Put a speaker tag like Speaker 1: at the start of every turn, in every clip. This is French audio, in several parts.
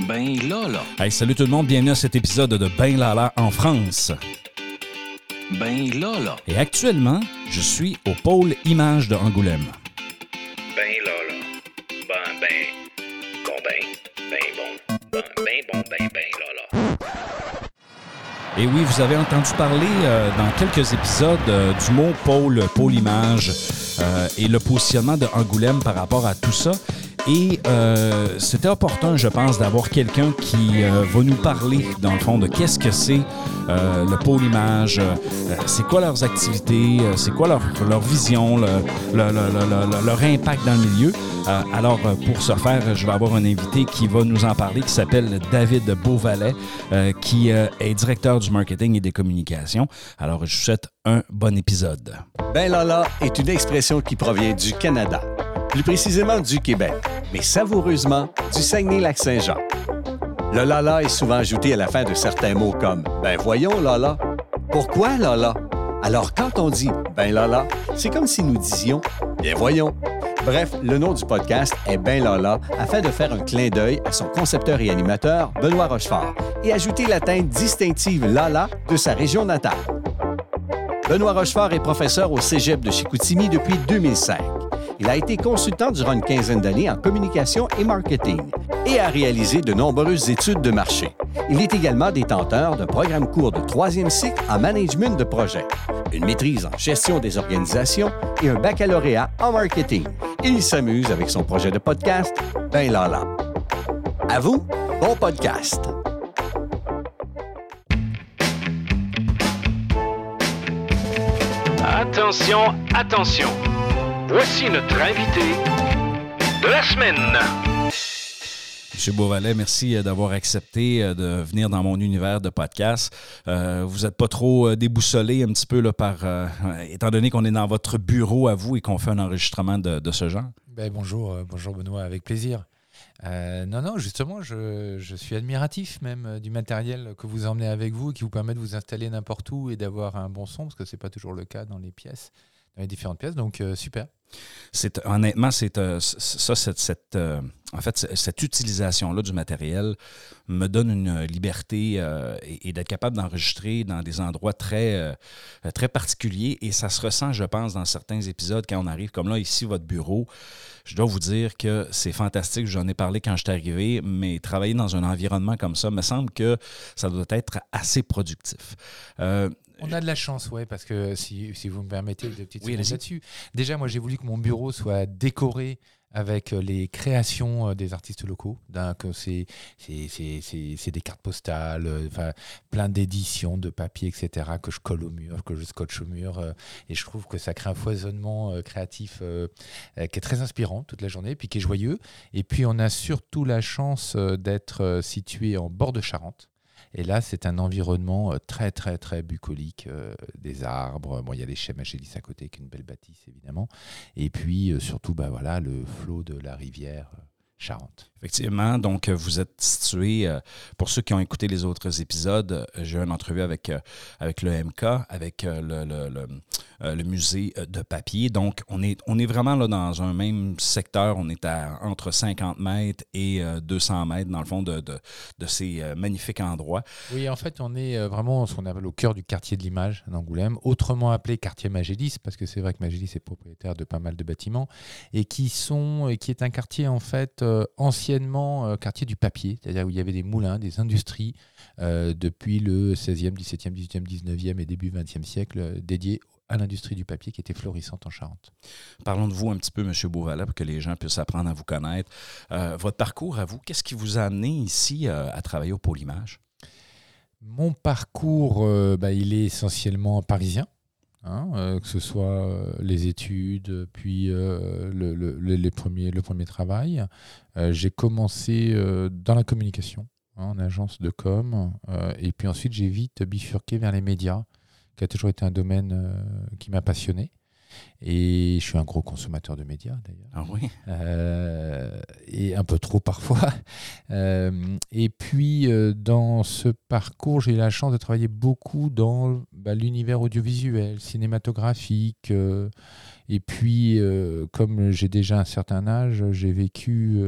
Speaker 1: Ben Lala.
Speaker 2: Hey, salut tout le monde, bienvenue à cet épisode de Ben Lala en France.
Speaker 1: Ben Lala.
Speaker 2: Et actuellement, je suis au pôle Image de Angoulême.
Speaker 3: Ben Lala. Ben, ben, bon, ben, ben bon. Ben, ben, bon, ben, ben Lala.
Speaker 2: Et oui, vous avez entendu parler euh, dans quelques épisodes euh, du mot pôle, pôle image euh, et le positionnement de Angoulême par rapport à tout ça. Et euh, c'était opportun, je pense, d'avoir quelqu'un qui euh, va nous parler, dans le fond, de qu'est-ce que c'est euh, le pôle image, euh, c'est quoi leurs activités, euh, c'est quoi leur, leur vision, le- le- le- le- le- leur impact dans le milieu. Euh, alors, pour ce faire, je vais avoir un invité qui va nous en parler, qui s'appelle David Beauvalet, qui est directeur du marketing et des communications. Alors, je vous souhaite un bon épisode.
Speaker 4: Ben Lala est une expression qui provient du Canada, plus précisément du Québec, mais savoureusement du Saguenay-Lac-Saint-Jean. Le Lala est souvent ajouté à la fin de certains mots comme Ben voyons Lala. Pourquoi Lala? Alors quand on dit Ben Lala, c'est comme si nous disions Bien voyons. Bref, le nom du podcast est Ben Lala afin de faire un clin d'œil à son concepteur et animateur, Benoît Rochefort, et ajouter la teinte distinctive Lala de sa région natale. Benoît Rochefort est professeur au Cégep de Chicoutimi depuis 2005. Il a été consultant durant une quinzaine d'années en communication et marketing et a réalisé de nombreuses études de marché. Il est également détenteur d'un programme court de troisième cycle en management de projet, une maîtrise en gestion des organisations et un baccalauréat en marketing. Il s'amuse avec son projet de podcast, Ben Lala. À vous, bon podcast!
Speaker 3: Attention, attention. Voici notre invité de la semaine.
Speaker 2: Monsieur Beauvalet, merci euh, d'avoir accepté euh, de venir dans mon univers de podcast. Euh, vous n'êtes pas trop déboussolé un petit peu là, par, euh, étant donné qu'on est dans votre bureau à vous et qu'on fait un enregistrement de, de ce genre?
Speaker 5: Ben, bonjour, bonjour Benoît, avec plaisir. Euh, non, non, justement, je, je suis admiratif même du matériel que vous emmenez avec vous, qui vous permet de vous installer n'importe où et d'avoir un bon son, parce que c'est pas toujours le cas dans les pièces, dans les différentes pièces. Donc euh, super.
Speaker 2: Honnêtement, c'est euh, ça, cette, euh, en fait, cette utilisation-là du matériel me donne une liberté euh, et, d'être capable d'enregistrer dans des endroits très, très particuliers. Et ça se ressent, je pense, dans certains épisodes quand on arrive, comme là, ici, votre bureau. Je dois vous dire que c'est fantastique. J'en ai parlé quand je suis arrivé, mais travailler dans un environnement comme ça me semble que ça doit être assez productif.
Speaker 5: On a de la chance, ouais, parce que si, si vous me permettez de petites
Speaker 2: Oui,
Speaker 5: là-dessus. Déjà, moi, j'ai voulu que mon bureau soit décoré avec euh, les créations euh, des artistes locaux. Donc, c'est des cartes postales, euh, enfin, plein d'éditions de papier, etc., que je colle au mur, que je scotche au mur. euh, et je trouve que ça crée un foisonnement euh, créatif euh, qui est très inspirant toute la journée, puis qui est joyeux. Et puis, on a surtout la chance d'être situé en bord de Charente. Et là, c'est un environnement euh, très, très, très bucolique. euh, des arbres. Bon, il y a les chais Magélis à côté, avec une belle bâtisse, évidemment. Et puis, euh, surtout, bah, voilà, le flot de la rivière Charente.
Speaker 2: Effectivement, donc euh, vous êtes situé, euh, pour ceux qui ont écouté les autres épisodes, euh, j'ai eu une entrevue avec, euh, avec le MK, avec euh, le, le- le, le musée de papier. Donc, on est, on est vraiment là dans un même secteur. On est à entre 50 mètres et euh, 200 mètres, dans le fond, de, de, de ces magnifiques endroits.
Speaker 5: Oui, en fait, on est vraiment ce qu'on appelle au cœur du quartier de l'image d'Angoulême, autrement appelé quartier Magélis, parce que c'est vrai que Magélis est propriétaire de pas mal de bâtiments, et qui, sont, et qui est un quartier, en fait, euh, anciennement euh, quartier du papier, c'est-à-dire où il y avait des moulins, des industries, euh, depuis le 16e, 17e, 18e, 19e et début 20e siècle, dédiés à l'industrie du papier qui était florissante en Charente.
Speaker 2: Parlons de vous un petit peu, M. Beauvalet, pour que les gens puissent apprendre à vous connaître. Votre parcours à vous, qu'est-ce qui vous a amené ici à travailler au pôle image?
Speaker 5: Mon parcours, bah, il est essentiellement parisien. Hein, euh, que ce soit euh, les études, puis euh, le, premier travail. J'ai commencé dans la communication, hein, en agence de com, et puis ensuite j'ai vite bifurqué vers les médias, qui a toujours été un domaine qui m'a passionné. Et je suis un gros consommateur de médias d'ailleurs.
Speaker 2: Ah oui?
Speaker 5: Euh, et un peu trop parfois. Euh, et puis, euh, dans ce parcours, j'ai eu la chance de travailler beaucoup dans bah, l'univers audiovisuel, cinématographique. euh, et puis, comme j'ai déjà un certain âge, j'ai vécu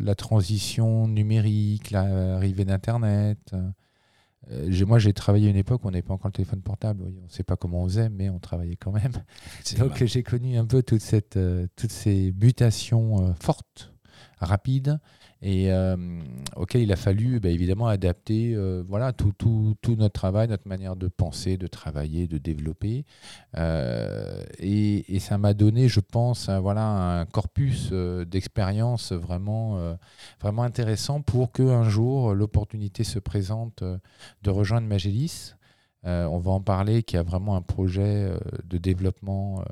Speaker 5: la transition numérique, l'arrivée d'Internet. Euh, moi, j'ai travaillé à une époque où on n'avait pas encore le téléphone portable. Oui, On ne sait pas comment on faisait, mais on travaillait quand même. Donc j'ai connu un peu toute cette, euh, toutes ces mutations euh, fortes, rapides, et euh, auxquelles il a fallu bah, évidemment adapter euh, voilà, tout, tout, tout notre travail, notre manière de penser, de travailler, de développer. Euh, et, ça m'a donné, je pense, un, voilà, un corpus d'expériences vraiment, vraiment intéressant pour qu'un jour l'opportunité se présente de rejoindre Magélis. On va en parler, qui a vraiment un projet de développement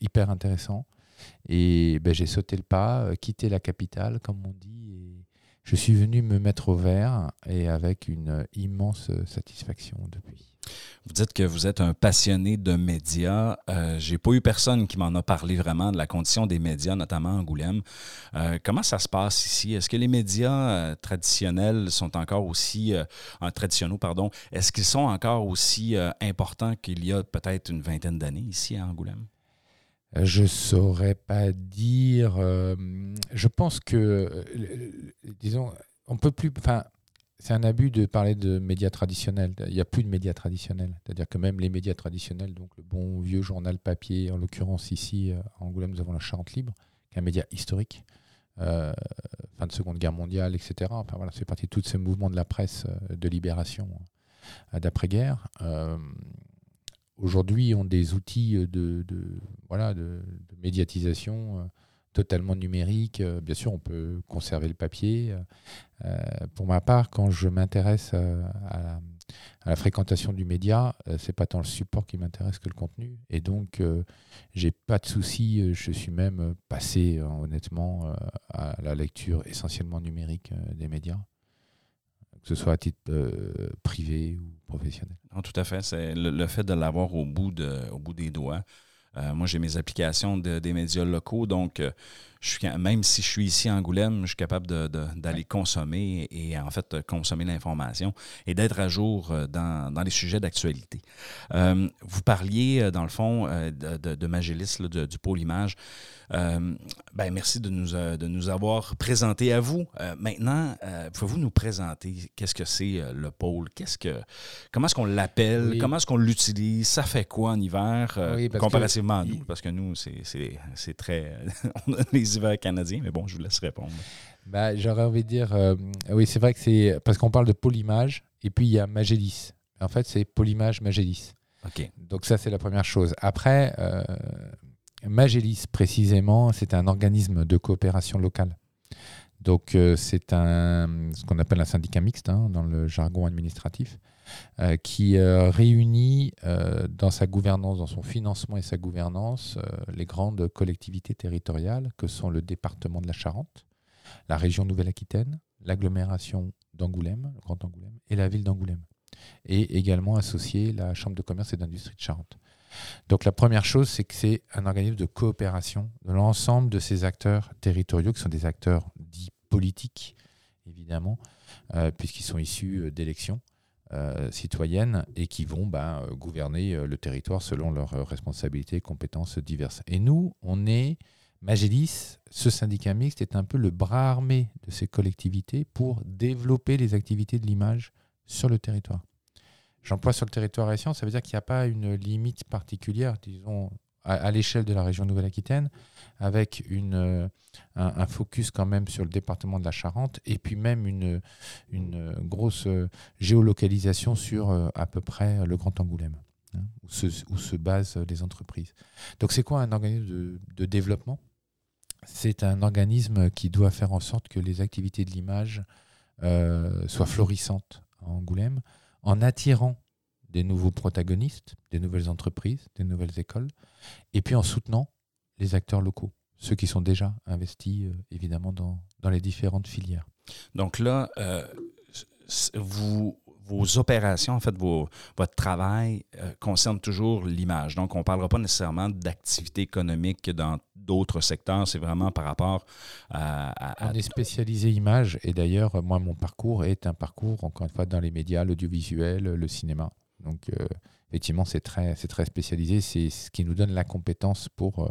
Speaker 5: hyper intéressant. Et ben, j'ai sauté le pas, quitté la capitale, comme on dit, je suis venu me mettre au vert, et avec une immense satisfaction depuis.
Speaker 2: Vous dites que vous êtes un passionné de médias. Euh, J'ai pas eu personne qui m'en a parlé vraiment de la condition des médias, notamment à Angoulême. Euh, comment ça se passe ici? Est-ce que les médias euh, traditionnels sont encore aussi euh, traditionnels, pardon, est-ce qu'ils sont encore aussi importants qu'il y a peut-être une vingtaine d'années ici à Angoulême?
Speaker 5: Euh, Je saurais pas dire. euh, je pense que, euh, disons, on peut plus. Enfin, c'est un abus de parler de médias traditionnels. Il n'y a plus de médias traditionnels. C'est-à-dire que même les médias traditionnels, donc le bon vieux journal papier, en l'occurrence ici euh, à Angoulême, nous avons la Charente Libre, qui est un média historique, euh, fin de Seconde Guerre mondiale, etc. Enfin voilà, c'est parti de tous ces mouvements de la presse euh, de libération euh, d'après-guerre. Euh, Aujourd'hui, ont des outils euh, de, voilà, de, médiatisation euh, totalement numériques. Euh, Bien sûr, on peut conserver le papier. Pour ma part, quand je m'intéresse à, la, fréquentation du média, euh, c'est pas tant le support qui m'intéresse que le contenu. Et donc, euh, j'ai pas de souci. Je suis même passé, honnêtement, à la lecture essentiellement numérique des médias, que ce soit à titre euh, privé ou professionnel.
Speaker 2: Non, tout à fait. C'est le, fait de l'avoir au, bout de, au bout des doigts. Euh, moi, j'ai mes applications de- des médias locaux, donc euh, je suis, même si je suis ici à Angoulême, je suis capable d'aller consommer et en fait consommer l'information et d'être à jour euh, dans, dans les sujets d'actualité. Euh, vous parliez, euh, dans le fond, de, de, de Magélis, là, de- du pôle image. Euh, ben, merci de nous, de nous avoir présenté à vous. Euh, maintenant, pouvez-vous nous présenter qu'est-ce que c'est le pôle? Qu'est-ce que, comment est-ce qu'on l'appelle?
Speaker 5: Oui.
Speaker 2: Comment est-ce qu'on l'utilise? Ça fait quoi en hiver
Speaker 5: Oui,
Speaker 2: comparativement à nous? Parce que nous, c'est, c'est, c'est très... on a les hivers canadiens, mais bon, je vous laisse répondre.
Speaker 5: Bah, J'aurais envie de dire, euh, oui, c'est vrai que c'est parce qu'on parle de Polymage et puis il y a Magélis. En fait, c'est Polymage Magélis.
Speaker 2: OK.
Speaker 5: Donc ça, c'est la première chose. Après, euh, Magélis, précisément, c'est un organisme de coopération locale. Donc euh, c'est ce qu'on appelle un syndicat mixte hein, dans le jargon administratif, euh, qui euh, réunit dans sa gouvernance, dans son financement et sa gouvernance, les grandes collectivités territoriales que sont le département de la Charente, la région Nouvelle-Aquitaine, l'agglomération d'Angoulême, Grand Angoulême, et la ville d'Angoulême. Et également associé la Chambre de commerce et d'industrie de Charente. Donc la première chose, c'est que c'est un organisme de coopération de l'ensemble de ces acteurs territoriaux, qui sont des acteurs dits politiques, évidemment, euh, puisqu'ils sont issus euh, d'élections euh, citoyennes et qui vont euh, gouverner le territoire selon leurs responsabilités et compétences diverses. Et nous, on est Magélis, ce syndicat mixte est un peu le bras armé de ces collectivités pour développer les activités de l'image sur le territoire. J'emploie sur le territoire haïtien, ça veut dire qu'il n'y a pas une limite particulière, disons, à, l'échelle de la région Nouvelle-Aquitaine, avec une, euh, un, focus quand même sur le département de la Charente, et puis même une, une grosse géolocalisation sur euh, à peu près le Grand Angoulême, hein, où, se, où se basent les entreprises. Donc c'est quoi un organisme de, de développement? C'est un organisme qui doit faire en sorte que les activités de l'image euh, soient florissantes à Angoulême, en attirant des nouveaux protagonistes, des nouvelles entreprises, des nouvelles écoles, et puis en soutenant les acteurs locaux, ceux qui sont déjà investis euh, évidemment dans, dans les différentes filières.
Speaker 2: Donc là, euh, vous, vos opérations, en fait, vos, votre travail euh, concerne toujours l'image. Donc, on ne parlera pas nécessairement d'activité économique dans d'autres secteurs. C'est vraiment par rapport à...
Speaker 5: On est spécialisé image, et d'ailleurs, moi, mon parcours est un parcours, encore une fois, dans les médias, l'audiovisuel, le cinéma. Donc, euh, effectivement, c'est très, très spécialisé. C'est ce qui nous donne la compétence pour, euh,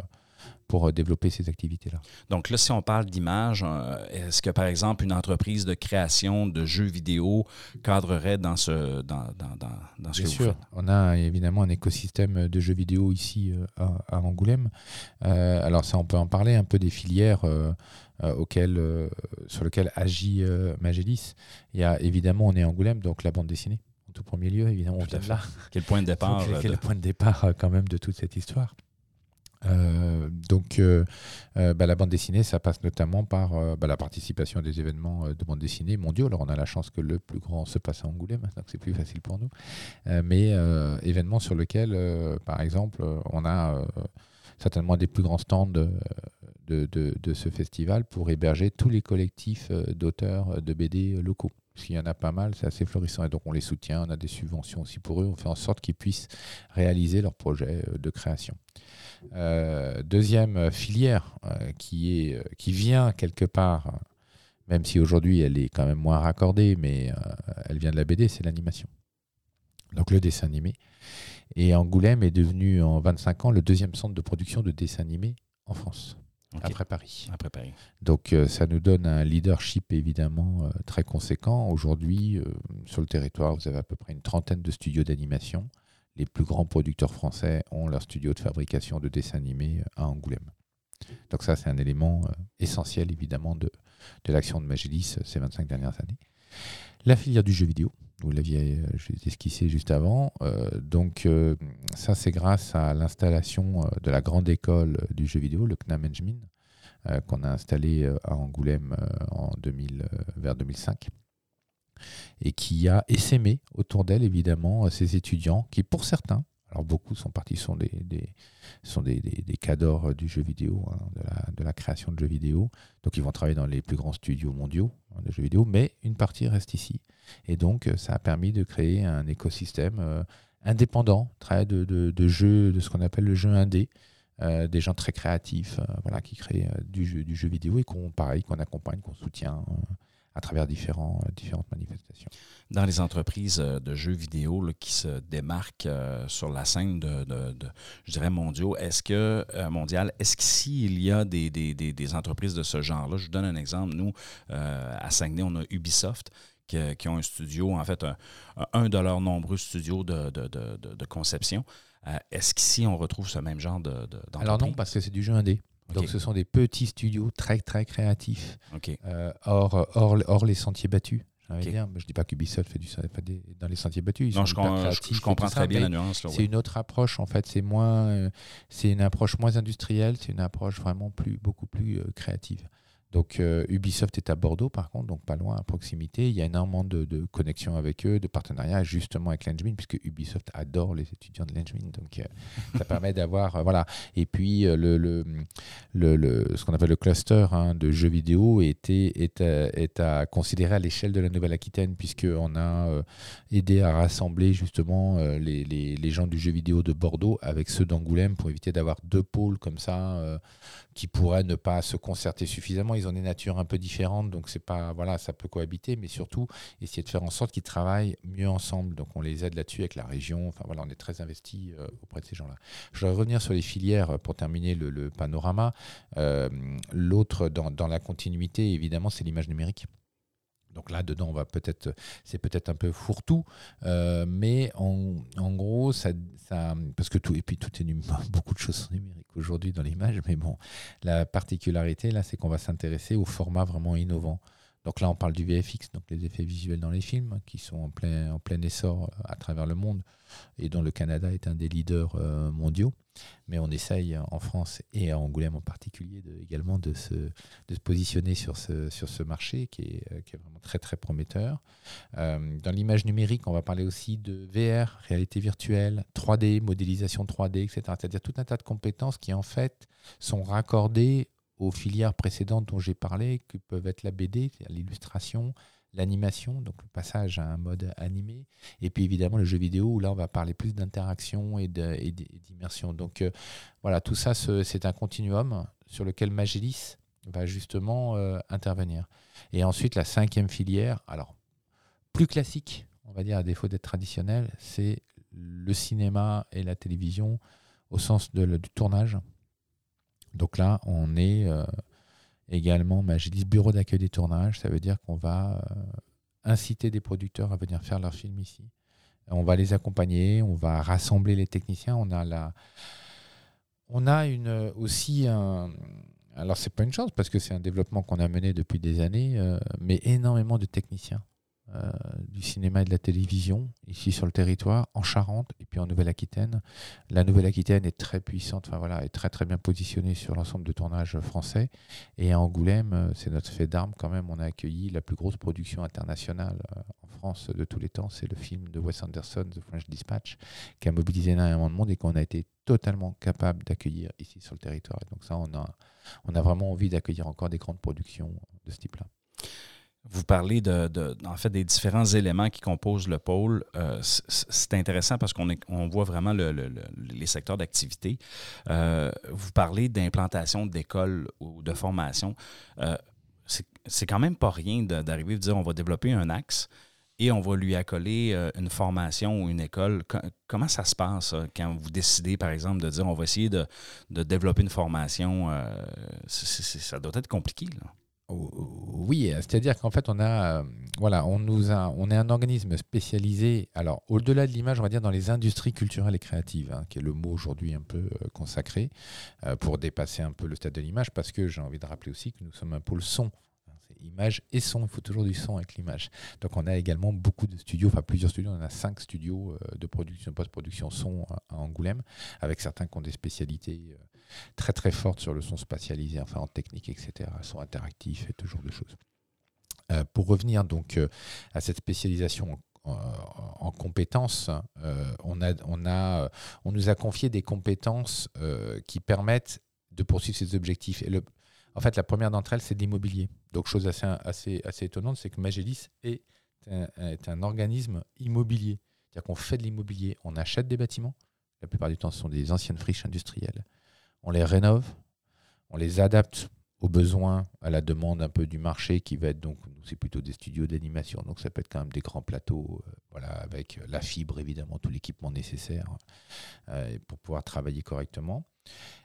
Speaker 5: pour euh, développer ces activités-là.
Speaker 2: Donc là, si on parle d'image, euh, est-ce que par exemple une entreprise de création de jeux vidéo cadrerait dans ce, dans, dans, dans, dans ce
Speaker 5: Bien
Speaker 2: que vous
Speaker 5: sûr,
Speaker 2: faites?
Speaker 5: on a évidemment un écosystème de jeux vidéo ici euh, à, à Angoulême. Euh, alors ça, on peut en parler un peu des filières euh, euh, auxquelles, euh, sur lesquelles agit euh, Magélis. Il y a évidemment, on est Angoulême, donc la bande dessinée. En tout premier lieu, évidemment, on vient de là.
Speaker 2: Quel point de départ?
Speaker 5: Donc,
Speaker 2: euh,
Speaker 5: quel
Speaker 2: de-
Speaker 5: point de départ euh, quand même de toute cette histoire Euh, donc, euh, euh, bah, la bande dessinée, ça passe notamment par bah, la participation à des événements de bande dessinée mondiaux. Alors, on a la chance que le plus grand se passe à Angoulême, donc c'est plus facile pour nous. Mais événements sur lesquels, par exemple, on a certainement des plus grands stands de, ce festival pour héberger tous les collectifs d'auteurs de BD locaux. Parce qu'il y en a pas mal, c'est assez florissant. Et donc, on les soutient, on a des subventions aussi pour eux. On fait en sorte qu'ils puissent réaliser leurs projets euh, de création. Euh, deuxième euh, filière qui, vient quelque part, même si aujourd'hui elle est quand même moins raccordée, mais elle vient de la BD, c'est l'animation. Donc le dessin animé. Et Angoulême est devenu en 25 ans le deuxième centre de production de dessin animé en France, Après Paris.
Speaker 2: Après Paris.
Speaker 5: Donc euh, ça nous donne un leadership évidemment euh, très conséquent. Aujourd'hui, euh, sur le territoire, vous avez à peu près une trentaine de studios d'animation. Les plus grands producteurs français ont leur studio de fabrication de dessins animés à Angoulême. Donc ça, c'est un élément essentiel évidemment de, de l'action de Magélis ces 25 dernières années. La filière du jeu vidéo, vous l'aviez euh, esquissé juste avant. Euh, donc euh, ça, c'est grâce à l'installation de la grande école du jeu vidéo, le CNAM Engmin, euh, qu'on a installé à Angoulême en 2000, euh, vers 2005 et qui a essaimé autour d'elle évidemment ces étudiants qui pour certains, alors beaucoup sont partis, sont des, sont des, cadors euh, du jeu vidéo, hein, de, la, création de jeux vidéo, donc ils vont travailler dans les plus grands studios mondiaux hein, de jeux vidéo, mais une partie reste ici. Et donc euh, ça a permis de créer un écosystème euh, indépendant, très de, de, jeux, de ce qu'on appelle le jeu indé, des gens très créatifs, voilà, qui créent du, jeu, du jeu vidéo et qu'on qu'on accompagne, qu'on soutient euh, à travers différents, euh, différentes manifestations.
Speaker 2: Dans les entreprises euh, de jeux vidéo là, qui se démarquent euh, sur la scène de, de- de, je dirais, mondiaux, est-ce que, euh, mondial, est-ce qu'ici, il y a des, des- des- des entreprises de ce genre-là? Je vous donne un exemple. Nous, euh, à Saguenay, on a Ubisoft qui, qui ont un studio, en fait, un, un de leurs nombreux studios de, de- conception. Est-ce qu'ici, on retrouve ce même genre de?
Speaker 5: Alors non, parce que c'est du jeu indé. Donc ce sont des petits studios très très créatifs, euh, hors, hors, hors les sentiers battus. dire. Je dis pas qu'Ubisoft fait du dans les sentiers battus. Ils
Speaker 2: Non,
Speaker 5: sont
Speaker 2: je, com- je- comprends très
Speaker 5: ça,
Speaker 2: bien la nuance.
Speaker 5: C'est une autre approche en fait. C'est moins, euh, c'est une approche moins industrielle. C'est une approche vraiment plus, beaucoup plus euh, créative. Donc euh, Ubisoft est à Bordeaux par contre, donc pas loin, à proximité. Il y a énormément de, de connexions avec eux, de partenariats justement avec l'Engmin, puisque Ubisoft adore les étudiants de l'Engmin. Donc euh, ça permet d'avoir, euh, voilà. Et puis le, le, le, le- ce qu'on appelle le cluster hein, de jeux vidéo était, est, à, est à considérer à l'échelle de la Nouvelle-Aquitaine, puisqu'on a aidé à rassembler justement les, les, les gens du jeu vidéo de Bordeaux avec ceux d'Angoulême pour éviter d'avoir deux pôles comme ça qui pourraient ne pas se concerter suffisamment. Ils ont des natures un peu différentes, donc c'est pas voilà, ça peut cohabiter, mais surtout essayer de faire en sorte qu'ils travaillent mieux ensemble. Donc on les aide là-dessus avec la région. Enfin voilà, on est très investi euh, auprès de ces gens-là. Je voudrais revenir sur les filières euh, pour terminer le, panorama. Euh, L'autre dans la continuité, évidemment, c'est l'image numérique. Donc là, dedans, on va peut-être, c'est peut-être un peu fourre-tout, euh, mais en, gros, parce que tout, et puis tout est num- beaucoup de choses sont numériques aujourd'hui dans l'image, mais bon, la particularité là, c'est qu'on va s'intéresser au format vraiment innovant. Donc là, on parle du VFX, donc les effets visuels dans les films, qui sont en plein, en plein essor euh, à travers le monde, et dont le Canada est un des leaders euh, mondiaux. Mais on essaye en France et à Angoulême en particulier également de se, de se positionner sur ce, sur ce marché qui est, euh, qui est vraiment très très prometteur. Dans l'image numérique, on va parler aussi de VR, réalité virtuelle, 3D, modélisation 3D, etc. C'est-à-dire tout un tas de compétences qui en fait sont raccordées aux filières précédentes dont j'ai parlé, qui peuvent être la BD, l'illustration, l'animation, donc le passage à un mode animé, et puis évidemment le jeu vidéo, où là on va parler plus d'interaction et d'immersion. Donc euh, voilà, tout ça, ce- c'est un continuum sur lequel Magélis va justement euh, intervenir. Et ensuite, la cinquième filière, alors plus classique, on va dire à défaut d'être traditionnelle, c'est le cinéma et la télévision au sens de, le- du tournage. Donc là, on est euh, également Magélis bureau d'accueil des tournages. Ça veut dire qu'on va euh, inciter des producteurs à venir faire leurs films ici. On va les accompagner, on va rassembler les techniciens. On a la, on a une, aussi un. Alors, c'est pas une chance parce que c'est un développement qu'on a mené depuis des années, euh, mais énormément de techniciens euh, du cinéma et de la télévision ici sur le territoire, en Charente et puis en Nouvelle-Aquitaine. La Nouvelle-Aquitaine est très puissante, enfin voilà, est très très bien positionnée sur l'ensemble de tournages français. Et à Angoulême, euh, c'est notre fait d'armes quand même. On a accueilli la plus grosse production internationale euh, en France de tous les temps. C'est le film de Wes Anderson, The French Dispatch, qui a mobilisé énormément de monde et qu'on a été totalement capable d'accueillir ici sur le territoire. Et donc ça, on a vraiment envie d'accueillir encore des grandes productions de ce type-là.
Speaker 2: Vous parlez de, en fait, des différents éléments qui composent le pôle. Euh, c'est intéressant parce qu'on voit vraiment le- le- le- les secteurs d'activité. Euh, vous parlez d'implantation d'écoles ou de formation. Euh, c'est- quand même pas rien d'arriver de dire on va développer un axe et on va lui accoler une formation ou une école. Co- comment ça se passe ça, quand vous décidez, par exemple, de dire on va essayer de, développer une formation? ça doit être compliqué. Là.
Speaker 5: Oui, c'est-à-dire qu'en fait, on a, euh, voilà, on nous a, on est un organisme spécialisé. Alors, au-delà de l'image, on va dire dans les industries culturelles et créatives, hein, qui est le mot aujourd'hui un peu euh, consacré euh, pour dépasser un peu le stade de l'image, parce que j'ai envie de rappeler aussi que nous sommes un pôle son. hein, Image et son, il faut toujours du son avec l'image. Donc on a également beaucoup de studios, enfin plusieurs studios, on a cinq studios de production, post-production son à- à Angoulême, avec certains qui ont des spécialités très très fortes sur le son spatialisé, enfin en technique, etc., son interactif et ce genre de choses. Euh, pour revenir donc euh, à cette spécialisation en, en compétences, euh, on, a, on, a, on nous a confié des compétences qui permettent de poursuivre ces objectifs. En fait, la première d'entre elles, c'est de l'immobilier. Donc, chose assez, assez, assez étonnante, c'est que Magélis est est un organisme immobilier. C'est-à-dire qu'on fait de l'immobilier, on achète des bâtiments. La plupart du temps, ce sont des anciennes friches industrielles. On les rénove, on les adapte aux besoins, à la demande un peu du marché qui va être donc, c'est plutôt des studios d'animation, donc ça peut être quand même des grands plateaux, euh, voilà, avec la fibre évidemment, tout l'équipement nécessaire euh, pour pouvoir travailler correctement.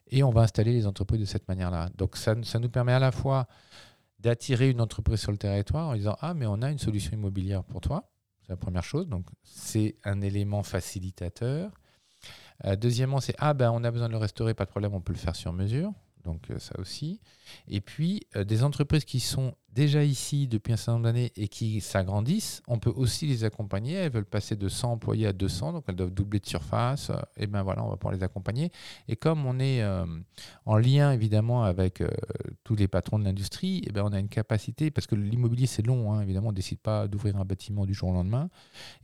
Speaker 5: Et on va installer les entreprises de cette manière-là. Donc ça, ça nous permet à la fois d'attirer une entreprise sur le territoire en disant Ah, mais on a une solution immobilière pour toi. C'est la première chose. Donc c'est un élément facilitateur. Euh, deuxièmement, c'est Ah, ben on a besoin de le restaurer, pas de problème, on peut le faire sur mesure. Donc euh, ça aussi. Et puis euh, des entreprises qui sont déjà ici depuis un certain nombre d'années et qui s'agrandissent, on peut aussi les accompagner. Elles veulent passer de 100 employés à 200, donc elles doivent doubler de surface. Euh, Et ben voilà, on va pouvoir les accompagner. Et comme on est en lien évidemment avec tous les patrons de l'industrie, et ben on a une capacité, parce que l'immobilier c'est long, hein, évidemment, on ne décide pas d'ouvrir un bâtiment du jour au lendemain,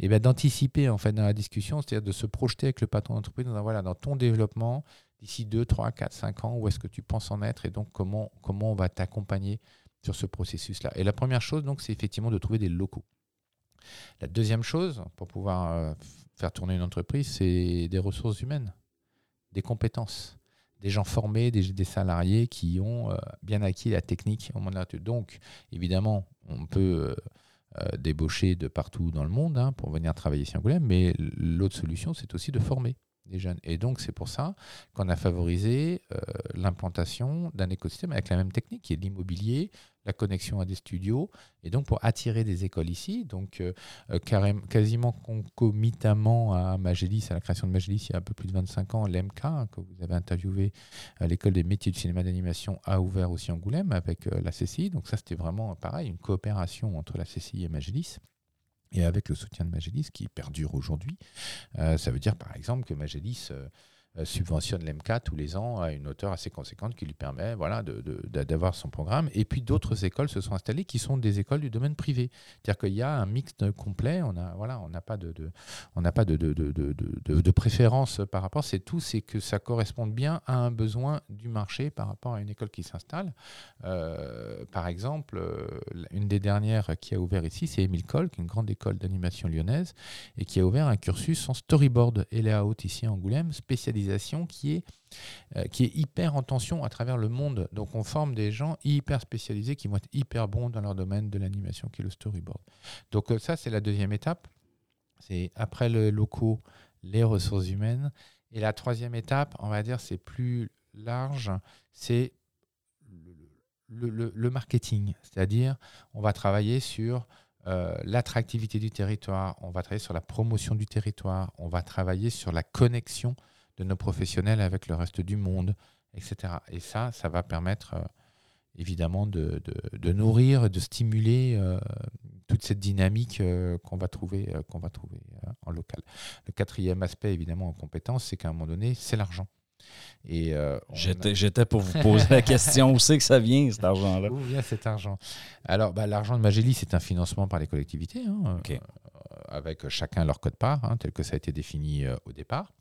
Speaker 5: et ben d'anticiper en fait dans la discussion, c'est-à-dire de se projeter avec le patron d'entreprise, en disant, voilà, dans ton développement, d'ici 2, 3, 4, 5 ans, où est-ce que tu penses en être et donc comment, comment on va t'accompagner sur ce processus-là. Et la première chose, donc, c'est effectivement de trouver des locaux. La deuxième chose, pour pouvoir euh, faire tourner une entreprise, c'est des ressources humaines, des compétences, des gens formés, des, des salariés qui ont euh, bien acquis la technique au moment de Donc, évidemment, on peut euh, euh, débaucher de partout dans le monde hein, pour venir travailler ici à Angoulême, mais l'autre solution, c'est aussi de former des jeunes. Et donc, c'est pour ça qu'on a favorisé euh, l'implantation d'un écosystème avec la même technique, qui est l'immobilier, la connexion à des studios, et donc pour attirer des écoles ici. Donc, euh, carré- quasiment concomitamment à Magélis, à la création de Magélis il y a un peu plus de 25 ans, l'EMK, hein, que vous avez interviewé à l'école des métiers du cinéma d'animation, a ouvert aussi Angoulême avec euh, la CCI. Donc, ça, c'était vraiment pareil, une coopération entre la CCI et Magélis et avec le soutien de Magélis qui perdure aujourd'hui. Euh, ça veut dire par exemple que Magélis euh, subventionne l'MK tous les ans à une hauteur assez conséquente qui lui permet voilà, d'avoir son programme. Et puis d'autres écoles se sont installées qui sont des écoles du domaine privé. C'est-à-dire qu'il y a un mix complet, on n'a voilà, pas de, on n'a pas de, de, de, préférence par rapport, c'est tout, c'est que ça corresponde bien à un besoin du marché par rapport à une école qui s'installe. Euh, par exemple, euh, une des dernières qui a ouvert ici, c'est Émile Cole, qui est une grande école d'animation lyonnaise, et qui a ouvert un cursus en storyboard et layout ici à Angoulême, qui est, euh, qui est hyper en tension à travers le monde. Donc on forme des gens hyper spécialisés qui vont être hyper bons dans leur domaine de l'animation qui est le storyboard. Donc euh, ça, c'est la deuxième étape. C'est après le locaux, les ressources humaines. Et la troisième étape, on va dire, c'est plus large, c'est le, le- le marketing. C'est-à-dire, on va travailler sur euh, l'attractivité du territoire, on va travailler sur la promotion du territoire, on va travailler sur la connexion de nos professionnels avec le reste du monde, etc. Et ça, ça va permettre euh, évidemment de, de- de nourrir, de stimuler euh, toute cette dynamique euh, qu'on va trouver, euh, qu'on va trouver en local. Le quatrième aspect, évidemment, en compétence, c'est qu'à un moment donné, c'est l'argent. Et a-
Speaker 2: J'étais pour vous poser la question où c'est que ça vient, cet argent-là?
Speaker 5: D'où vient cet argent? Alors, bah, l'argent de Magélie, c'est un financement par les collectivités, hein, avec chacun leur code-part, hein, tel que ça a été défini au départ.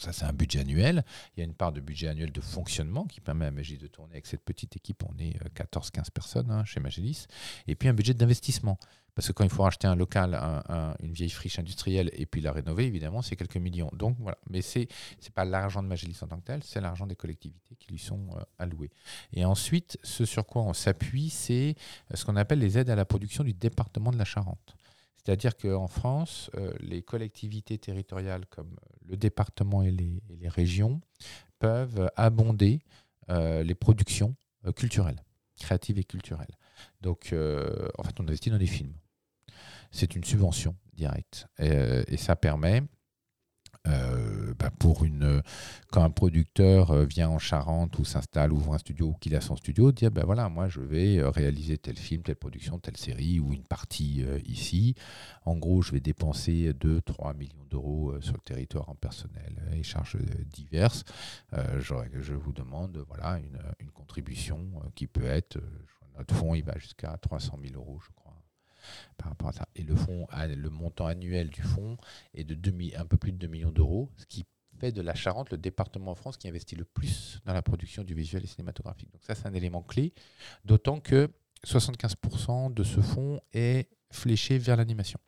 Speaker 5: Ça, c'est un budget annuel. Il y a une part de budget annuel de fonctionnement qui permet à Magélis de tourner avec cette petite équipe. On est euh, 14-15 personnes hein, chez Magélis. Et puis un budget d'investissement. Parce que quand il faut racheter un local, un- un- une vieille friche industrielle et puis la rénover, évidemment, c'est quelques millions. Donc voilà. Mais c'est n'est pas l'argent de Magélis en tant que tel, c'est l'argent des collectivités qui lui sont euh, alloués. Et ensuite, ce sur quoi on s'appuie, c'est euh, ce qu'on appelle les aides à la production du département de la Charente. C'est-à-dire qu'en France, euh, les collectivités territoriales comme le département et les, régions peuvent abonder euh, les productions euh, culturelles, créatives et culturelles. Donc, en fait, on investit dans des films. C'est une subvention directe. Et ça permet, euh, bah, pour une, quand un producteur euh, vient en Charente ou s'installe, ouvre un studio ou qu'il a son studio, dire ben voilà, moi je vais euh, réaliser tel film, telle production, telle série ou une partie euh, ici. En gros, je vais dépenser 2-3 millions d'euros euh, sur le territoire en personnel et charges euh, diverses. Euh, je vous demande voilà, une, une contribution euh, qui peut être, euh, notre fonds il va jusqu'à 300 000 euros, je crois par rapport à ça. Et le, le montant annuel du fonds est de 2 mi- un peu plus de 2 millions d'euros, ce qui fait de la Charente le département en France qui investit le plus dans la production du visuel et cinématographique. Donc ça, c'est un élément clé, d'autant que 75% de ce fonds est fléché vers l'animation.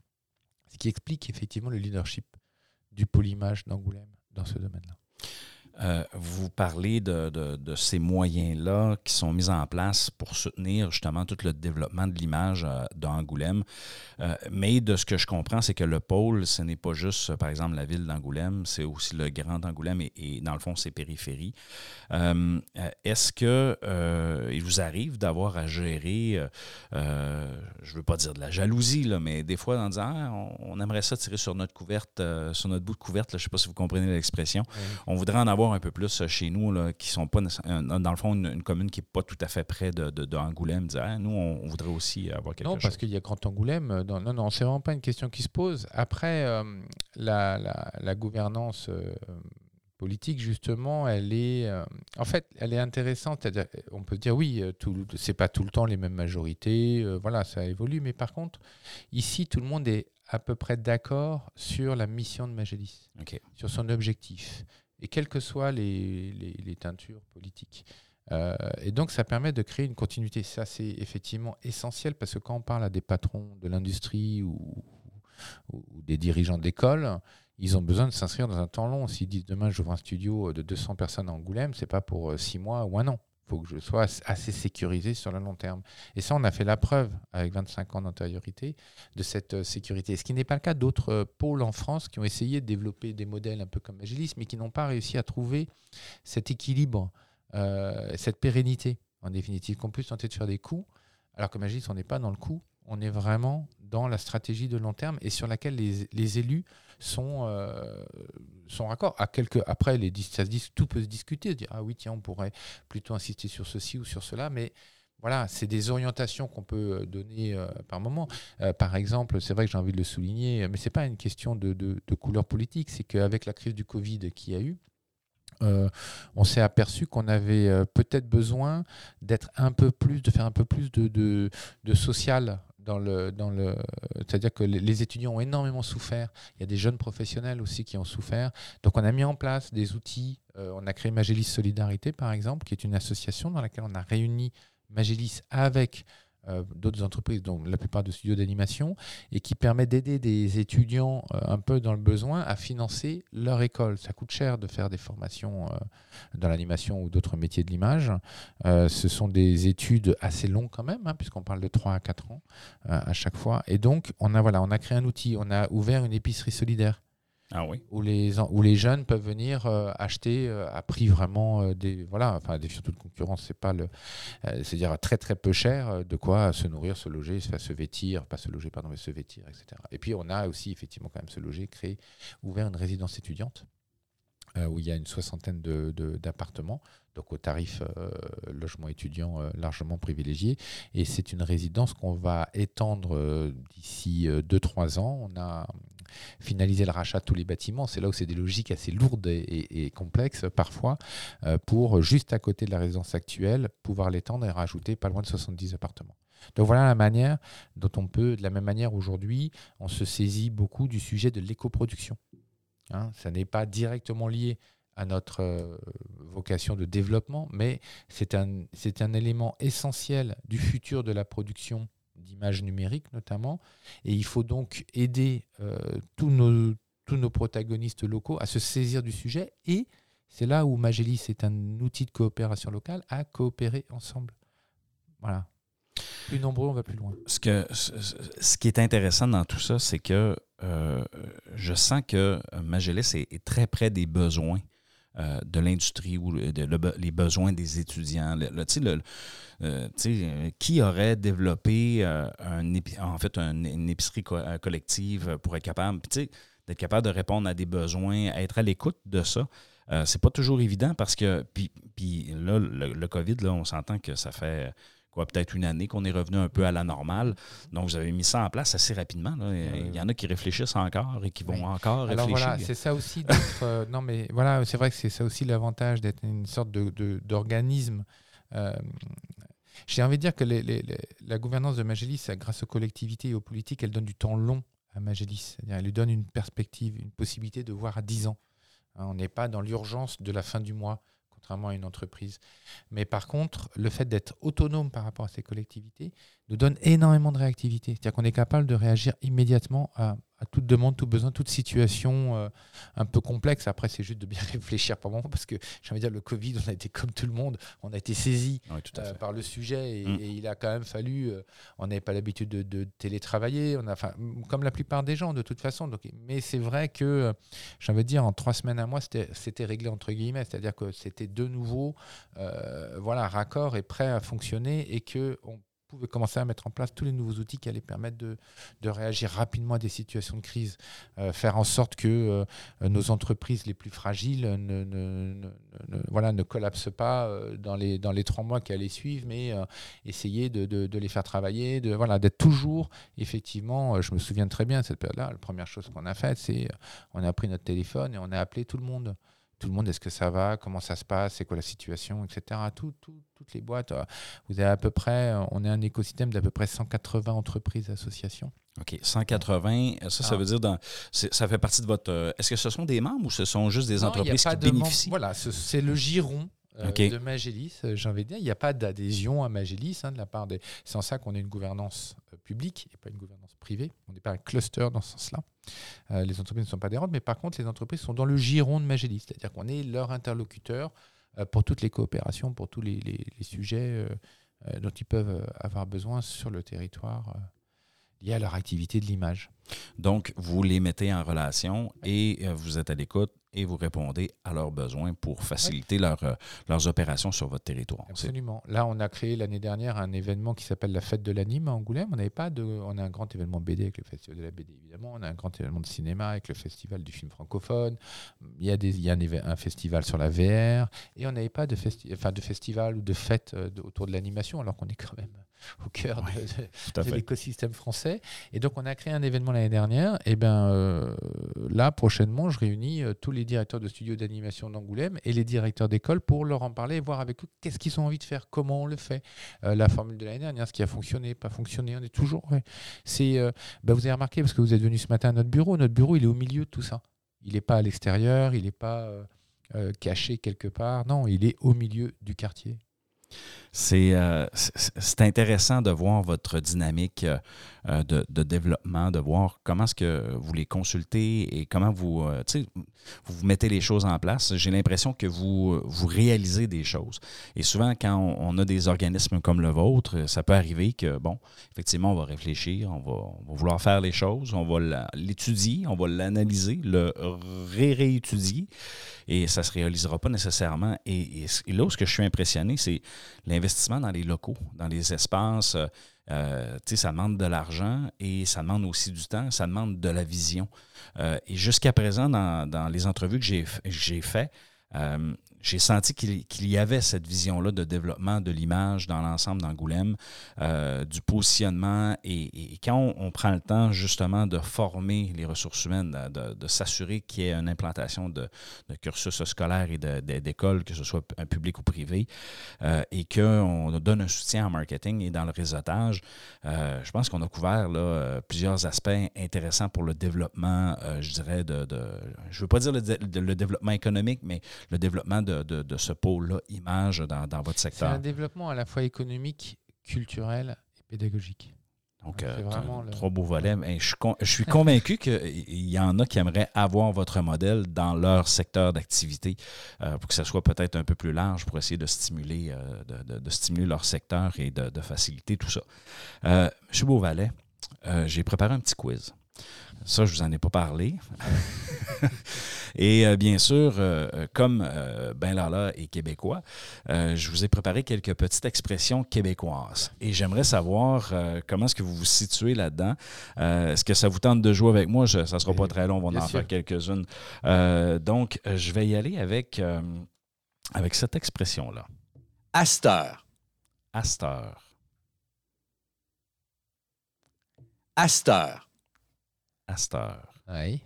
Speaker 5: Ce qui explique effectivement le leadership du pôle image d'Angoulême dans ce domaine-là.
Speaker 2: Euh, vous parlez de, de- de ces moyens-là qui sont mis en place pour soutenir justement tout le développement de l'image euh, d'Angoulême. Euh, mais de ce que je comprends, c'est que le pôle, ce n'est pas juste, par exemple, la ville d'Angoulême, c'est aussi le Grand Angoulême et, et, dans le fond, ses périphéries. Euh, Est-ce que il vous arrive d'avoir à gérer, je ne veux pas dire de la jalousie, là, mais des fois en disant Ah, on, on aimerait ça tirer sur notre couverte, sur notre bout de couverte, là, je ne sais pas si vous comprenez l'expression. On voudrait en avoir un peu plus euh, chez nous, là, qui sont pas dans le fond une, une commune qui n'est pas tout à fait près de, de, de dire Ah, nous, on, on voudrait aussi avoir quelque
Speaker 5: Non,
Speaker 2: chose.
Speaker 5: parce qu'il y a Grand Angoulême. euh, dans- non, non, c'est vraiment pas une question qui se pose. Après, euh, la, la- la gouvernance euh, politique, justement, elle est, euh, en fait, elle est intéressante. On peut dire oui, c'est pas tout le temps les mêmes majorités. voilà, ça évolue. Mais par contre, ici, tout le monde est à peu près d'accord sur la mission de Magélis,
Speaker 2: OK.
Speaker 5: sur son objectif, et quelles que soient les, teintures politiques. Euh, et donc, ça permet de créer une continuité. Ça, c'est effectivement essentiel parce que quand on parle à des patrons de l'industrie ou, des dirigeants d'école, ils ont besoin de s'inscrire dans un temps long. S'ils disent demain, j'ouvre un studio de 200 personnes à Angoulême, c'est pas pour euh, six mois ou un an. Faut que je sois as- assez sécurisé sur le long terme. Et ça, on a fait la preuve avec 25 ans d'antériorité de cette euh, sécurité. Ce qui n'est pas le cas d'autres euh, pôles en France qui ont essayé de développer des modèles un peu comme Agilis, mais qui n'ont pas réussi à trouver cet équilibre, euh, cette pérennité, en définitive, qu'on puisse tenter de faire des coups, alors que Magis, on n'est pas dans le coup, on est vraiment dans la stratégie de long terme et sur laquelle les, élus sont, euh, sont raccords. Après, les, ça se dis- tout peut se discuter, dire, ah oui, tiens, on pourrait plutôt insister sur ceci ou sur cela, mais voilà, c'est des orientations qu'on peut euh, donner euh, par moment. Par exemple, c'est vrai que j'ai envie de le souligner, mais ce n'est pas une question de, couleur politique, c'est qu'avec la crise du Covid qu'il y a eu, on s'est aperçu qu'on avait peut-être besoin d'être un peu plus, de faire un peu plus de social dans le, c'est-à-dire que les, les étudiants ont énormément souffert. Il y a des jeunes professionnels aussi qui ont souffert. Donc on a mis en place des outils. Euh, on a créé Magélis Solidarité par exemple, qui est une association dans laquelle on a réuni Magélis avec euh, d'autres entreprises, dont la plupart de studios d'animation, et qui permet d'aider des étudiants euh, un peu dans le besoin à financer leur école. Ça coûte cher de faire des formations euh, dans l'animation ou d'autres métiers de l'image. Ce sont des études assez longues quand même, hein, puisqu'on parle de 3 à 4 ans à chaque fois. Et donc, on a, voilà, on a créé un outil, on a ouvert une épicerie solidaire.
Speaker 2: Ah
Speaker 5: où les, jeunes peuvent venir euh, acheter euh, à prix vraiment euh, des voilà enfin des surtout de concurrence c'est pas c'est dire à très très peu cher de quoi se nourrir se loger se, se vêtir pas se loger pardon mais se vêtir etc et puis on a aussi effectivement quand même se loger créé ouvert une résidence étudiante euh, où il y a une soixantaine de- de- d'appartements donc au tarif euh, logement étudiant euh, largement privilégié et c'est une résidence qu'on va étendre d'ici 2-3 ans on a finaliser le rachat de tous les bâtiments. C'est là où c'est des logiques assez lourdes et, et- complexes parfois pour, juste à côté de la résidence actuelle, pouvoir l'étendre et rajouter pas loin de 70 appartements. Donc voilà la manière dont on peut, de la même manière aujourd'hui, on se saisit beaucoup du sujet de l'écoproduction. Hein, ça n'est pas directement lié à notre euh, vocation de développement, mais c'est un, un élément essentiel du futur de la production d'images numériques notamment, et il faut donc aider euh, tous, nos, tous nos protagonistes locaux à se saisir du sujet. Et c'est là où Magellis est un outil de coopération locale, à coopérer ensemble. Voilà. Plus nombreux, on va plus loin.
Speaker 2: Ce, que, ce qui est intéressant dans tout ça, c'est que euh, je sens que Magellis est, très près des besoins euh, de l'industrie ou les besoins des étudiants. Qui aurait développé euh, un en fait un- une épicerie co- collective pour être capable, d'être capable de répondre à des besoins, être à l'écoute de ça? C'est pas toujours évident parce que puis, là le COVID là, on s'entend que ça fait quoi peut-être une année qu'on est revenu un peu à la normale. Donc vous avez mis ça en place assez rapidement. là. Il y en a qui réfléchissent encore et qui vont
Speaker 5: Oui.
Speaker 2: encore
Speaker 5: Alors
Speaker 2: réfléchir.
Speaker 5: voilà, c'est ça aussi euh, non, mais voilà, c'est vrai que c'est ça aussi l'avantage d'être une sorte de, de- d'organisme. euh, j'ai envie de dire que les- les- les- la gouvernance de Magellis, grâce aux collectivités et aux politiques, elle donne du temps long à. C'est-à-dire, elle lui donne une perspective, une possibilité de voir à 10 ans. Hein, on n'est pas dans l'urgence de la fin du mois, contrairement à une entreprise. Mais par contre, le fait d'être autonome par rapport à ces collectivités nous donne énormément de réactivité. C'est-à-dire qu'on est capable de réagir immédiatement à, à toute demande, tout besoin, toute situation euh, un peu complexe. Après, c'est juste de bien réfléchir par moment, parce que j'ai envie de dire, le Covid, on a été comme tout le monde, on a été saisi
Speaker 2: Oui,
Speaker 5: euh, par le sujet et,
Speaker 2: Mm.
Speaker 5: et il a quand même fallu. euh, on n'avait pas l'habitude de, de télétravailler, on a, enfin, mm, comme la plupart des gens de toute façon. Donc, mais c'est vrai que, j'ai envie de dire, en trois semaines à mois, c'était réglé entre guillemets, c'est-à-dire que c'était de nouveau, voilà, raccord et prêt à fonctionner et que on pouvait commencer à mettre en place tous les nouveaux outils qui allaient permettre de, de réagir rapidement à des situations de crise, euh, faire en sorte que euh, nos entreprises les plus fragiles ne, voilà, ne collapsent pas euh, dans, les, dans les trois mois qui allaient suivre, mais essayer de, de- de les faire travailler, de, voilà, d'être toujours, effectivement, je me souviens très bien de cette période-là, la première chose qu'on a faite, c'est on a pris notre téléphone et on a appelé tout le monde. Tout le monde, est-ce que ça va Comment ça se passe C'est quoi la situation Etc. Tout- tout- toutes les boîtes. euh, Vous avez à peu près, euh, on est un écosystème d'à peu près 180 entreprises, associations.
Speaker 2: OK. 180, ça, ça
Speaker 5: Ah.
Speaker 2: veut dire dans, ça fait partie de votre. euh, Est-ce que ce sont des membres ou ce sont juste des
Speaker 5: Non, a
Speaker 2: entreprises qui
Speaker 5: de membres.
Speaker 2: bénéficient?
Speaker 5: Voilà, ce- c'est le giron euh,
Speaker 2: Ok.
Speaker 5: de Magellis, euh, j'ai envie de dire. Il n'y a pas d'adhésion à Magellis hein, de la part des. C'est en ça qu'on est une gouvernance euh, publique et pas une gouvernance privée. On n'est pas un cluster dans ce sens-là. Euh, les entreprises ne sont pas adhérentes, mais par contre, les entreprises sont dans le giron de Magellis, c'est-à-dire qu'on est leur interlocuteur euh, pour toutes les coopérations, pour tous les, sujets euh, dont ils peuvent avoir besoin sur le territoire liés à leur activité de l'image.
Speaker 2: Donc, vous les mettez en relation et vous êtes à l'écoute et vous répondez à leurs besoins pour faciliter leur, euh, leurs opérations sur votre territoire.
Speaker 5: Absolument. Là, on a créé l'année dernière un événement qui s'appelle la Fête de l'Anime à Angoulême. On n'avait pas de, on a un grand événement BD avec le Festival de la BD évidemment. On a un grand événement de cinéma avec le Festival du film francophone. Il y a des, il y a un, festival sur la VR et on n'avait pas de, festi- enfin, de festival ou de fête euh, autour de l'animation alors qu'on est quand même au cœur de- l'écosystème français. Et donc, on a créé un événement l'année dernière. Et ben euh, là, prochainement, je réunis euh, tous les directeurs de studios d'animation d'Angoulême et les directeurs d'école pour leur en parler et voir avec eux qu'est-ce qu'ils ont envie de faire, comment on le fait. Euh, la formule de l'année dernière, ce qui a fonctionné, pas fonctionné, on est toujours. ouais. C'est, ben, vous avez remarqué, parce que vous êtes venu ce matin à notre bureau, notre bureau, il est au milieu de tout ça. Il n'est pas à l'extérieur, il n'est pas caché quelque part. Non, il est au milieu du quartier.
Speaker 2: C'est euh, intéressant de voir votre dynamique euh, euh, de, de développement, de voir comment est-ce que vous les consultez et comment vous, euh, vous mettez les choses en place. J'ai l'impression que vous, vous réalisez des choses. Et souvent, quand on, a des organismes comme le vôtre, ça peut arriver que, bon, effectivement, on va réfléchir, on va, vouloir faire les choses, on va l'étudier, on va l'analyser, le ré-réétudier, et ça ne se réalisera pas nécessairement. Et là où ce que je suis impressionné, c'est l'investissement dans les locaux, dans les espaces. euh, euh, ça demande de l'argent et ça demande aussi du temps, ça demande de la vision. Euh, et jusqu'à présent, dans, dans les entrevues que j'ai que j'ai faites, euh, j'ai senti qu'il y avait cette vision-là de développement de l'image dans l'ensemble d'Angoulême, euh, du positionnement. Et, quand on, prend le temps justement de former les ressources humaines, de, s'assurer qu'il y ait une implantation de, cursus scolaire et de- de- d'école, que ce soit un public ou privé, euh, et qu'on donne un soutien en marketing et dans le réseautage, euh, je pense qu'on a couvert là, euh, plusieurs aspects intéressants pour le développement, euh, je dirais, de, je ne veux pas dire le développement économique, mais le développement de, de- de ce pôle-là, image, dans, dans votre
Speaker 5: C'est
Speaker 2: secteur?
Speaker 5: un développement à la fois économique, culturel et pédagogique.
Speaker 2: Donc,
Speaker 5: C'est
Speaker 2: euh,
Speaker 5: vraiment le-
Speaker 2: trois beaux volets. Mais je, suis con- je suis convaincu qu'il y en a qui aimeraient avoir votre modèle dans leur secteur d'activité euh, pour que ça soit peut-être un peu plus large pour essayer de stimuler, euh, de, de- de stimuler leur secteur et de, de faciliter tout ça. Euh, Monsieur Beauvalet, j'ai préparé un petit quiz. Ça, je vous en ai pas parlé. Et euh, bien sûr, euh, euh, comme euh, Ben Lala est québécois, je vous ai préparé quelques petites expressions québécoises. Et j'aimerais savoir comment est-ce que vous vous situez là-dedans? Est-ce que ça vous tente de jouer avec moi? Je- ça ne sera pas très long, on va
Speaker 5: Bien
Speaker 2: en
Speaker 5: sûr.
Speaker 2: faire quelques-unes. Donc, je vais y aller avec, avec cette expression-là.
Speaker 4: Asteur.
Speaker 2: Asteur.
Speaker 4: Asteur.
Speaker 5: Oui.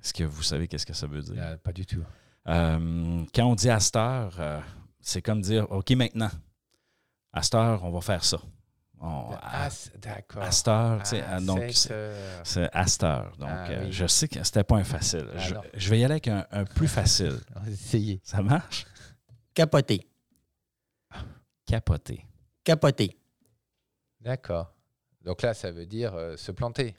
Speaker 2: Est-ce que vous savez qu'est-ce que ça veut dire?
Speaker 5: Euh, pas du tout.
Speaker 2: Euh, quand on dit à cette heure, euh, c'est comme dire OK, maintenant, à cette heure, on va faire ça.
Speaker 5: D'accord.
Speaker 2: à cette heure, donc c'est à cette heure. Donc,
Speaker 5: Ah,
Speaker 2: euh,
Speaker 5: oui.
Speaker 2: je sais que c'était pas un facile.
Speaker 5: Ah,
Speaker 2: je, vais y aller avec un, un plus facile.
Speaker 5: On va essayer.
Speaker 2: Ça marche?
Speaker 4: Capoté.
Speaker 2: Capoter.
Speaker 4: Capoté.
Speaker 5: D'accord. Donc là, ça veut dire euh, se planter.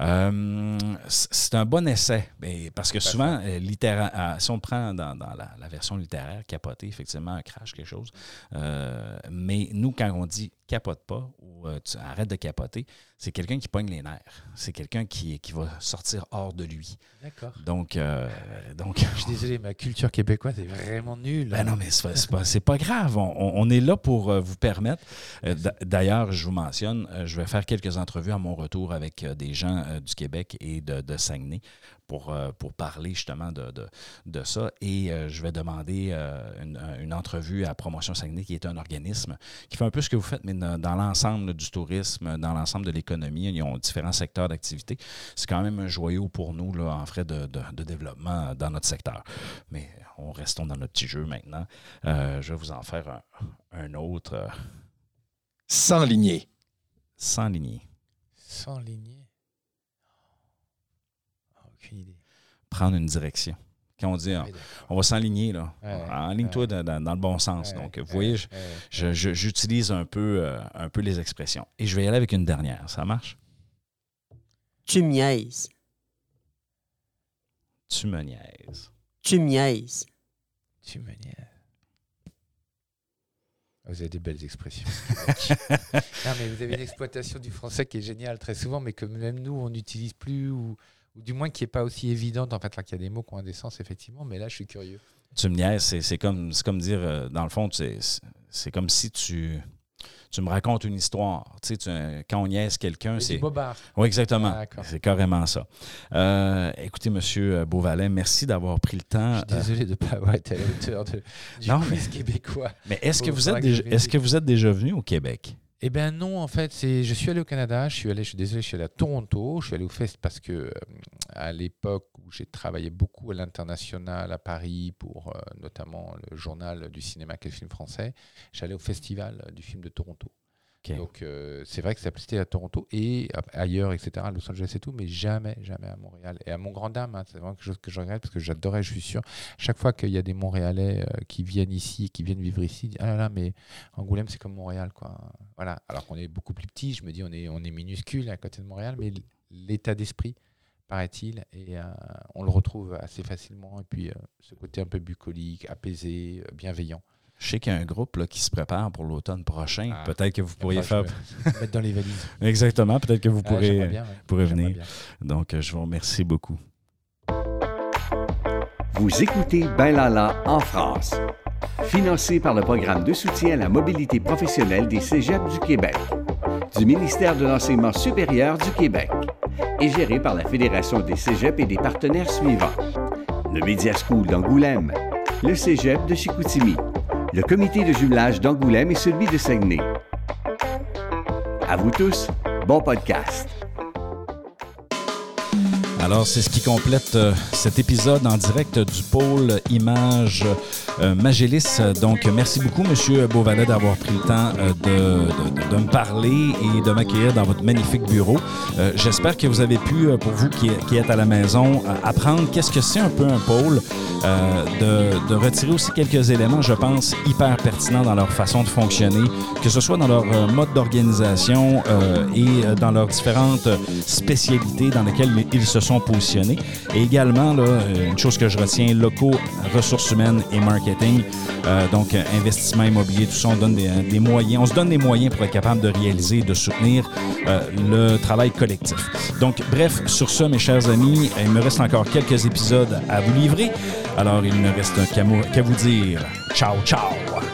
Speaker 2: Euh, c'est un bon essai, parce que souvent, euh, littéra- euh, si on prend dans, dans la, la version littéraire, capoter, effectivement, un crash, quelque chose. Euh, mais nous, quand on dit capote pas ou euh, tu arrêtes de capoter, c'est quelqu'un qui pogne les nerfs. C'est quelqu'un qui, qui va sortir hors de lui.
Speaker 5: D'accord.
Speaker 2: Donc, euh, donc
Speaker 5: Je suis désolé, ma culture québécoise est vraiment nulle.
Speaker 2: Ben non, mais c'est pas, c'est pas, pas grave. On, est là pour euh, vous permettre. Euh, D'ailleurs, je vous mentionne, je vais faire quelques entrevues à mon retour avec des gens du Québec et de, de Saguenay pour, euh, pour parler justement de, de, de ça. Et euh, je vais demander euh, une, une entrevue à Promotion Saguenay, qui est un organisme qui fait un peu ce que vous faites, mais dans, dans l'ensemble du tourisme, dans l'ensemble de l'économie. Ils ont différents secteurs d'activité. C'est quand même un joyau pour nous là, en frais de, de- de développement dans notre secteur. Mais on restons dans notre petit jeu maintenant. Euh, je vais vous en faire un, un autre
Speaker 4: Sans lignée.
Speaker 2: sans lignée.
Speaker 5: Sans lignée. Aucune idée.
Speaker 2: Prendre une direction. Quand on dit on va s'enligner, là.
Speaker 5: Ouais,
Speaker 2: enligne-toi
Speaker 5: ouais.
Speaker 2: dans, dans- dans le bon sens.
Speaker 5: Ouais,
Speaker 2: Donc, vous
Speaker 5: ouais,
Speaker 2: voyez, j'utilise un peu, euh, un peu les expressions. Et je vais y aller avec une dernière. Ça marche?
Speaker 6: Tu me niaises.
Speaker 2: Tu me niaises.
Speaker 6: Tu me niaises.
Speaker 5: Tu me niaises. Ah, Vous avez des belles expressions. non, mais vous avez une exploitation du français qui est géniale très souvent, mais que même nous, on n'utilise plus, ou, ou du moins qui n'est pas aussi évidente. En fait, là, qu'il y a des mots qui ont un des sens, effectivement, mais là, je suis curieux.
Speaker 2: Tu me niaises, c'est, comme, comme dire, euh, dans le fond, c'est, comme si tu, tu me racontes une histoire. Tu sais, tu- quand on niaise quelqu'un,
Speaker 5: C'est
Speaker 2: c'est...
Speaker 5: du bobard.
Speaker 2: Oui, exactement.
Speaker 5: D'accord.
Speaker 2: C'est carrément ça. Euh, écoutez, Monsieur Beauvalet, merci d'avoir pris le temps.
Speaker 5: Je suis désolé de ne pas avoir été à la hauteur de, du
Speaker 2: Non,
Speaker 5: quiz québécois.
Speaker 2: Mais est-ce que, vous êtes déjà,
Speaker 5: vérifie.
Speaker 2: est-ce que vous êtes déjà venu au Québec?
Speaker 5: Eh bien non, en fait, c'est je suis allé au Canada, je suis allé, je suis désolé, je suis allé à Toronto, je suis allé au Fest parce que euh, à l'époque où j'ai travaillé beaucoup à l'international à Paris pour euh, notamment le journal du cinéma le film français, j'allais au festival du film de Toronto. Donc, euh, c'est vrai que ça c'était à Toronto et ailleurs, etc., à Los Angeles et tout, mais jamais, jamais à Montréal. Et à mon grand dame, hein, c'est vraiment quelque chose que je regrette parce que j'adorais, je suis sûr. Chaque fois qu'il y a des Montréalais euh, qui viennent ici, qui viennent vivre ici, ah là là, mais Angoulême, c'est comme Montréal, quoi. Voilà. Alors qu'on est beaucoup plus petit, je me dis, on est, minuscule à côté de Montréal, mais l'état d'esprit, paraît-il, et euh, on le retrouve assez facilement. Et puis, ce côté un peu bucolique, apaisé, bienveillant.
Speaker 2: Je sais qu'il y a un groupe là, qui se prépare pour l'automne prochain.
Speaker 5: Ah.
Speaker 2: Peut-être que vous pourriez faire.
Speaker 5: mettre dans les valises.
Speaker 2: Exactement, peut-être que vous
Speaker 5: Ah,
Speaker 2: pourrez,
Speaker 5: j'aimerais bien, ouais.
Speaker 2: pourrez venir.
Speaker 5: bien.
Speaker 2: Donc, euh, je vous remercie beaucoup.
Speaker 4: Vous écoutez Ben Lala en France, financé par le programme de soutien à la mobilité professionnelle des Cégeps du Québec, du ministère de l'Enseignement supérieur du Québec et géré par la Fédération des Cégeps et des partenaires suivants. Le Media School d'Angoulême, le Cégep de Chicoutimi, le comité de jumelage d'Angoulême et celui de Saguenay. À vous tous, bon podcast.
Speaker 2: Alors, c'est ce qui complète euh, cet épisode en direct du pôle Image euh, Magélis. Donc, merci beaucoup, Monsieur Beauvalet, d'avoir pris le temps euh, de, me parler et de m'accueillir dans votre magnifique bureau. Euh, J'espère que vous avez pu, euh, pour vous qui, êtes à la maison, euh, apprendre qu'est-ce que c'est un peu un pôle, euh, de, retirer aussi quelques éléments, je pense, hyper pertinents dans leur façon de fonctionner, que ce soit dans leur euh, mode d'organisation euh, et euh, dans leurs différentes spécialités dans lesquelles ils se sont positionnés. Et également, là, euh, une chose que je retiens, locaux, ressources humaines et marketing. Euh, donc, euh, investissement immobilier, tout ça, on donne des, moyens. On se donne des moyens pour être capable de réaliser, de soutenir euh, le travail collectif. Donc, bref, sur ce, mes chers amis, il me reste encore quelques épisodes à vous livrer. Alors, il ne reste qu'à vous dire ciao, ciao!